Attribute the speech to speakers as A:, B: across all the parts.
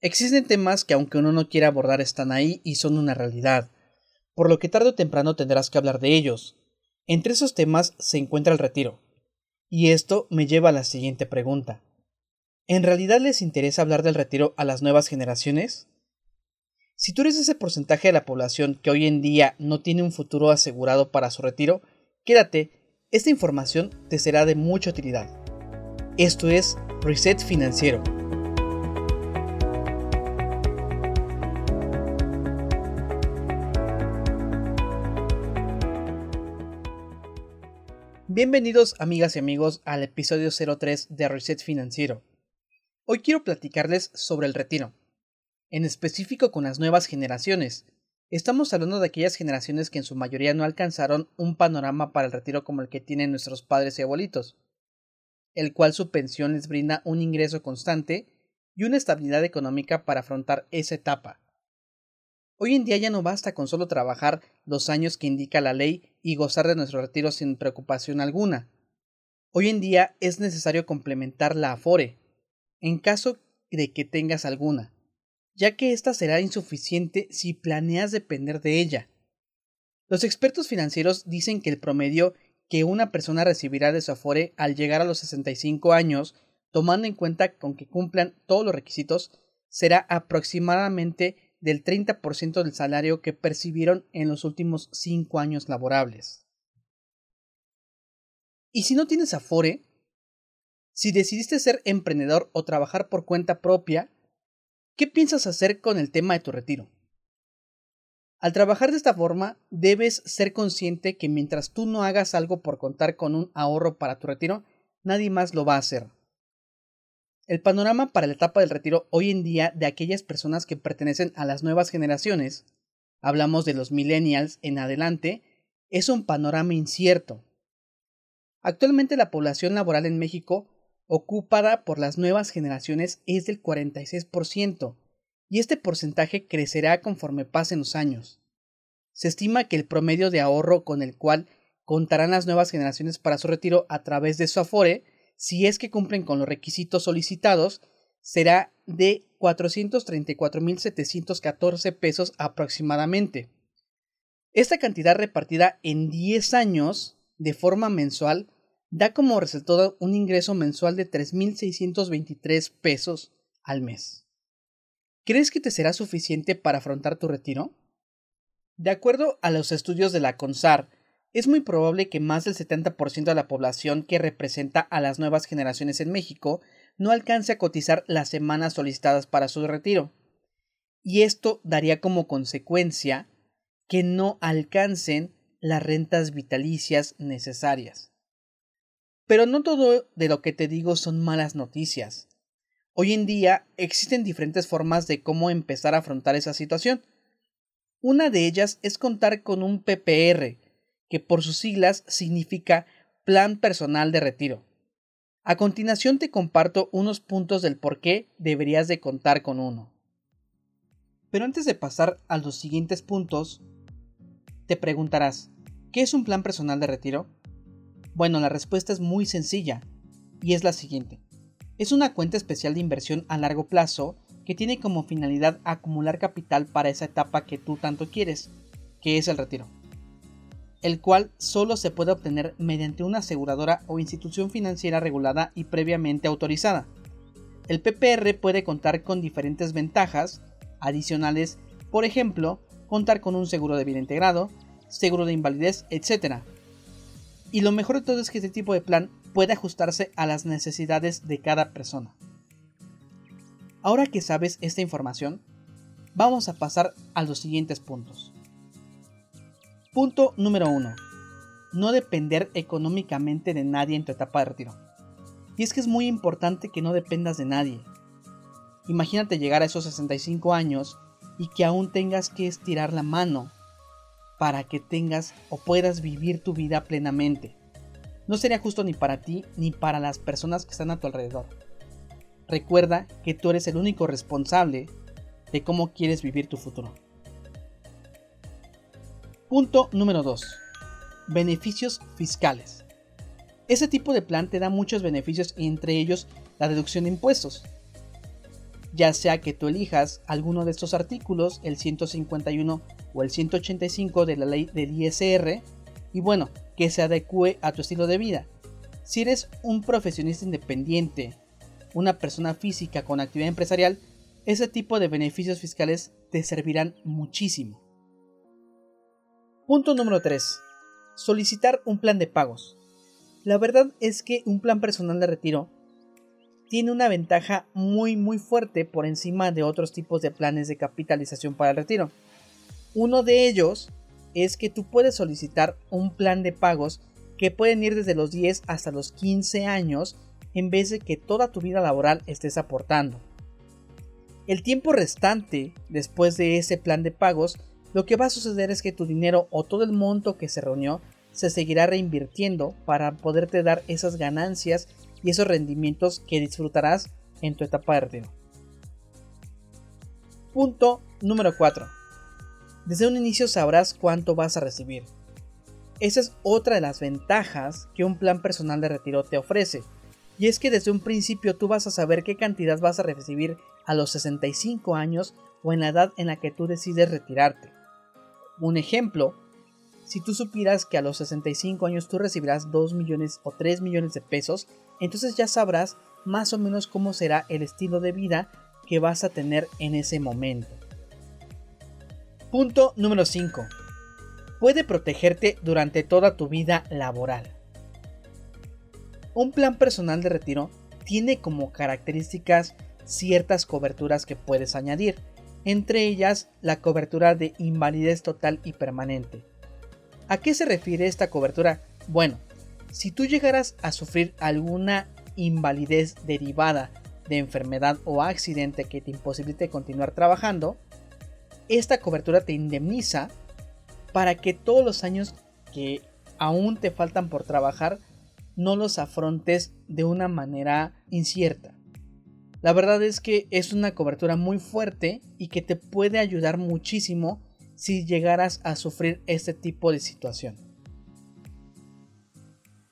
A: Existen temas que aunque uno no quiera abordar están ahí y son una realidad, por lo que tarde o temprano tendrás que hablar de ellos. Entre esos temas se encuentra el retiro. Y esto me lleva a la siguiente pregunta. ¿En realidad les interesa hablar del retiro a las nuevas generaciones? Si tú eres ese porcentaje de la población que hoy en día no tiene un futuro asegurado para su retiro, quédate, esta información te será de mucha utilidad. Esto es Reset Financiero. Bienvenidos amigas y amigos al episodio 03 de Reset Financiero. Hoy quiero platicarles sobre el retiro, en específico con las nuevas generaciones. Estamos hablando de aquellas generaciones que en su mayoría no alcanzaron un panorama para el retiro como el que tienen nuestros padres y abuelitos, el cual su pensión les brinda un ingreso constante y una estabilidad económica para afrontar esa etapa. Hoy en día ya no basta con solo trabajar los años que indica la ley y gozar de nuestro retiro sin preocupación alguna. Hoy en día es necesario complementar la Afore, en caso de que tengas alguna, ya que ésta será insuficiente si planeas depender de ella. Los expertos financieros dicen que el promedio que una persona recibirá de su Afore al llegar a los 65 años, tomando en cuenta con que cumplan todos los requisitos, será aproximadamente del 30% del salario que percibieron en los últimos 5 años laborables. Y si no tienes Afore, si decidiste ser emprendedor o trabajar por cuenta propia, ¿qué piensas hacer con el tema de tu retiro? Al trabajar de esta forma, debes ser consciente que mientras tú no hagas algo por contar con un ahorro para tu retiro, nadie más lo va a hacer. El panorama para la etapa del retiro hoy en día de aquellas personas que pertenecen a las nuevas generaciones, hablamos de los millennials en adelante, es un panorama incierto. Actualmente la población laboral en México ocupada por las nuevas generaciones es del 46%, y este porcentaje crecerá conforme pasen los años. Se estima que el promedio de ahorro con el cual contarán las nuevas generaciones para su retiro a través de su Afore, si es que cumplen con los requisitos solicitados, será de 434.714 pesos aproximadamente. Esta cantidad repartida en 10 años de forma mensual da como resultado un ingreso mensual de 3.623 pesos al mes. ¿Crees que te será suficiente para afrontar tu retiro? De acuerdo a los estudios de la CONSAR, es muy probable que más del 70% de la población que representa a las nuevas generaciones en México no alcance a cotizar las semanas solicitadas para su retiro. Y esto daría como consecuencia que no alcancen las rentas vitalicias necesarias. Pero no todo de lo que te digo son malas noticias. Hoy en día existen diferentes formas de cómo empezar a afrontar esa situación. Una de ellas es contar con un PPR, que por sus siglas significa Plan Personal de Retiro. A continuación te comparto unos puntos del por qué deberías de contar con uno. Pero antes de pasar a los siguientes puntos, te preguntarás, ¿qué es un plan personal de retiro? Bueno, la respuesta es muy sencilla y es la siguiente. Es una cuenta especial de inversión a largo plazo que tiene como finalidad acumular capital para esa etapa que tú tanto quieres, que es el retiro, el cual solo se puede obtener mediante una aseguradora o institución financiera regulada y previamente autorizada. El PPR puede contar con diferentes ventajas adicionales, por ejemplo, contar con un seguro de vida integrado, seguro de invalidez, etc. Y lo mejor de todo es que este tipo de plan puede ajustarse a las necesidades de cada persona. Ahora que sabes esta información, vamos a pasar a los siguientes puntos. Punto número 1. No depender económicamente de nadie en tu etapa de retiro. Y es que es muy importante que no dependas de nadie. Imagínate llegar a esos 65 años y que aún tengas que estirar la mano para que tengas o puedas vivir tu vida plenamente. No sería justo ni para ti ni para las personas que están a tu alrededor. Recuerda que tú eres el único responsable de cómo quieres vivir tu futuro. Punto número 2. Beneficios fiscales. Ese tipo de plan te da muchos beneficios y entre ellos la deducción de impuestos. ya sea que tú elijas alguno de estos artículos, el 151 o el 185 de la ley del ISR, y bueno, que se adecue a tu estilo de vida. Si eres un profesionista independiente, una persona física con actividad empresarial, ese tipo de beneficios fiscales te servirán muchísimo. Punto número 3. Solicitar un plan de pagos. La verdad es que un plan personal de retiro tiene una ventaja muy muy fuerte por encima de otros tipos de planes de capitalización para el retiro. Uno de ellos es que tú puedes solicitar un plan de pagos que pueden ir desde los 10 hasta los 15 años en vez de que toda tu vida laboral estés aportando. El tiempo restante después de ese plan de pagos, lo que va a suceder es que tu dinero o todo el monto que se reunió se seguirá reinvirtiendo para poderte dar esas ganancias y esos rendimientos que disfrutarás en tu etapa de retiro. Punto número 4. Desde un inicio sabrás cuánto vas a recibir. Esa es otra de las ventajas que un plan personal de retiro te ofrece. Y es que desde un principio tú vas a saber qué cantidad vas a recibir a los 65 años o en la edad en la que tú decides retirarte. Un ejemplo, si tú supieras que a los 65 años tú recibirás 2 millones o 3 millones de pesos, entonces ya sabrás más o menos cómo será el estilo de vida que vas a tener en ese momento. Punto número 5. Puede protegerte durante toda tu vida laboral. Un plan personal de retiro tiene como características ciertas coberturas que puedes añadir, entre ellas la cobertura de invalidez total y permanente. ¿A qué se refiere esta cobertura? Bueno, si tú llegaras a sufrir alguna invalidez derivada de enfermedad o accidente que te imposibilite continuar trabajando, esta cobertura te indemniza para que todos los años que aún te faltan por trabajar no los afrontes de una manera incierta. La verdad es que es una cobertura muy fuerte y que te puede ayudar muchísimo si llegaras a sufrir este tipo de situación.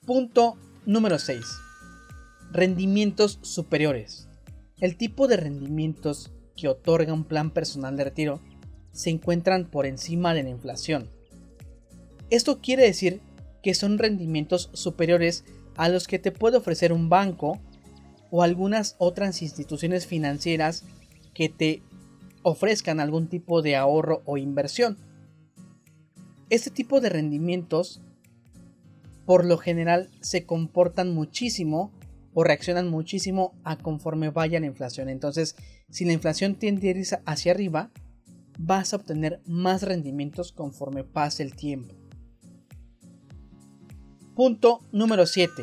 A: Punto número 6. Rendimientos superiores. El tipo de rendimientos que otorga un plan personal de retiro se encuentran por encima de la inflación. Esto quiere decir que son rendimientos superiores a los que te puede ofrecer un banco o algunas otras instituciones financieras que te ofrezcan algún tipo de ahorro o inversión. Este tipo de rendimientos por lo general se comportan muchísimo o reaccionan muchísimo a conforme vaya la inflación. Entonces, si la inflación tiende hacia arriba, vas a obtener más rendimientos conforme pase el tiempo. Punto número 7.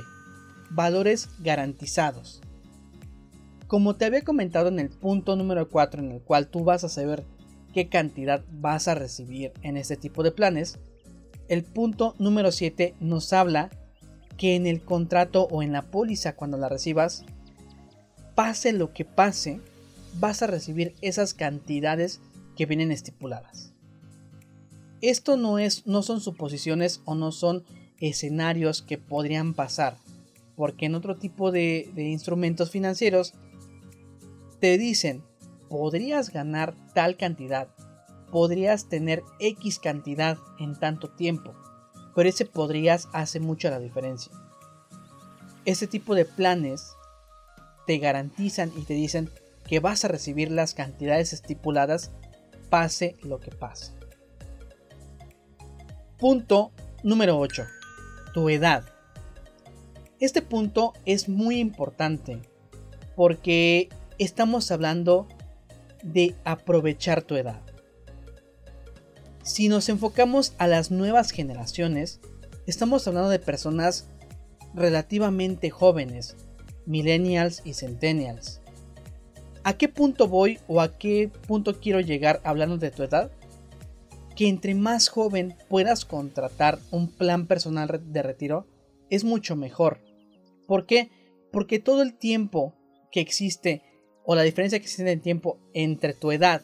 A: Valores garantizados. Como te había comentado en el punto número 4 en el cual tú vas a saber qué cantidad vas a recibir en este tipo de planes, el punto número 7 nos habla que en el contrato o en la póliza cuando la recibas, pase lo que pase, vas a recibir esas cantidades que vienen estipuladas. Esto no, es, no son suposiciones o no son escenarios que podrían pasar, porque en otro tipo de, de instrumentos financieros te dicen, podrías ganar tal cantidad, podrías tener X cantidad en tanto tiempo, pero ese podrías hace mucho la diferencia. Este tipo de planes te garantizan y te dicen que vas a recibir las cantidades estipuladas pase lo que pase. Punto número 8 tu edad. Este punto es muy importante porque estamos hablando de aprovechar tu edad. Si nos enfocamos a las nuevas generaciones, estamos hablando de personas relativamente jóvenes, millennials y centennials. ¿A qué punto voy o a qué punto quiero llegar hablando de tu edad? que entre más joven puedas contratar un plan personal de retiro es mucho mejor. ¿Por qué? Porque todo el tiempo que existe o la diferencia que existe en tiempo entre tu edad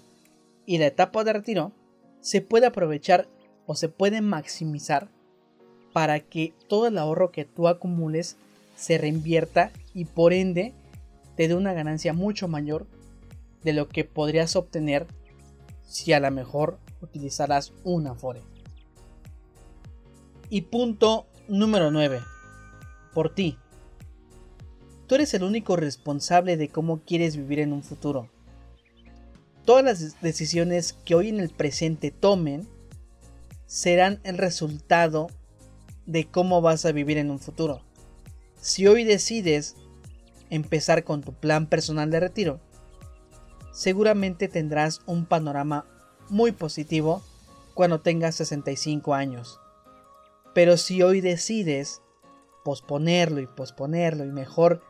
A: y la etapa de retiro se puede aprovechar o se puede maximizar para que todo el ahorro que tú acumules se reinvierta y por ende te dé una ganancia mucho mayor de lo que podrías obtener si a lo mejor utilizarás una Afore. Y punto número 9. Por ti. Tú eres el único responsable de cómo quieres vivir en un futuro. Todas las decisiones que hoy en el presente tomen serán el resultado de cómo vas a vivir en un futuro. Si hoy decides empezar con tu plan personal de retiro, seguramente tendrás un panorama muy positivo cuando tengas 65 años. Pero si hoy decides posponerlo y posponerlo y mejor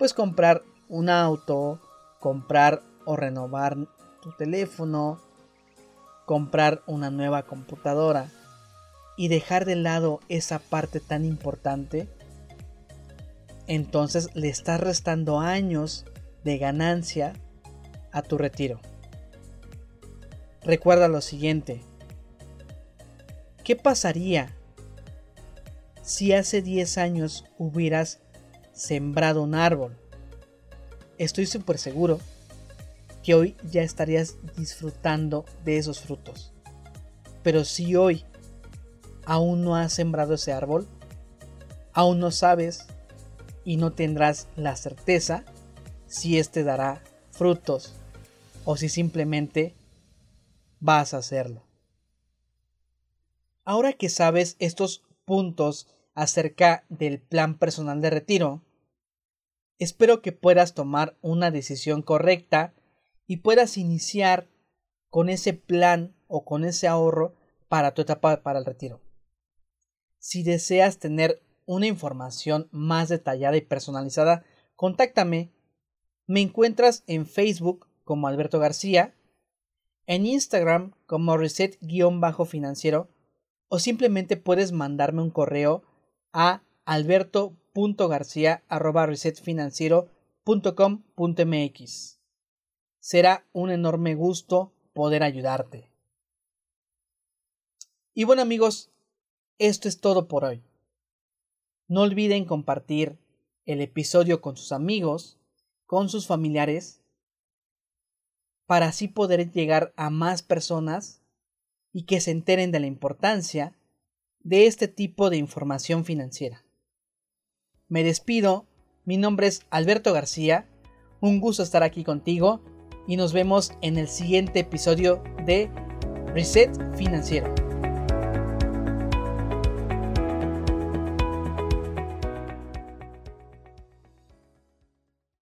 A: pues comprar un auto, comprar o renovar tu teléfono, comprar una nueva computadora y dejar de lado esa parte tan importante, entonces le estás restando años de ganancia a tu retiro. Recuerda lo siguiente. ¿Qué pasaría si hace 10 años hubieras sembrado un árbol? Estoy súper seguro que hoy ya estarías disfrutando de esos frutos. Pero si hoy aún no has sembrado ese árbol, aún no sabes y no tendrás la certeza si éste dará frutos o si simplemente vas a hacerlo. Ahora que sabes estos puntos acerca del plan personal de retiro, espero que puedas tomar una decisión correcta y puedas iniciar con ese plan o con ese ahorro para tu etapa para el retiro. Si deseas tener una información más detallada y personalizada, contáctame. Me encuentras en Facebook como Alberto García, en Instagram como reset-financiero o simplemente puedes mandarme un correo a alberto.garcia.resetfinanciero.com.mx. Será un enorme gusto poder ayudarte. Y bueno amigos, esto es todo por hoy. No olviden compartir el episodio con sus amigos, con sus familiares, para así poder llegar a más personas y que se enteren de la importancia de este tipo de información financiera. Me despido, mi nombre es Alberto García, un gusto estar aquí contigo y nos vemos en el siguiente episodio de Reset Financiero.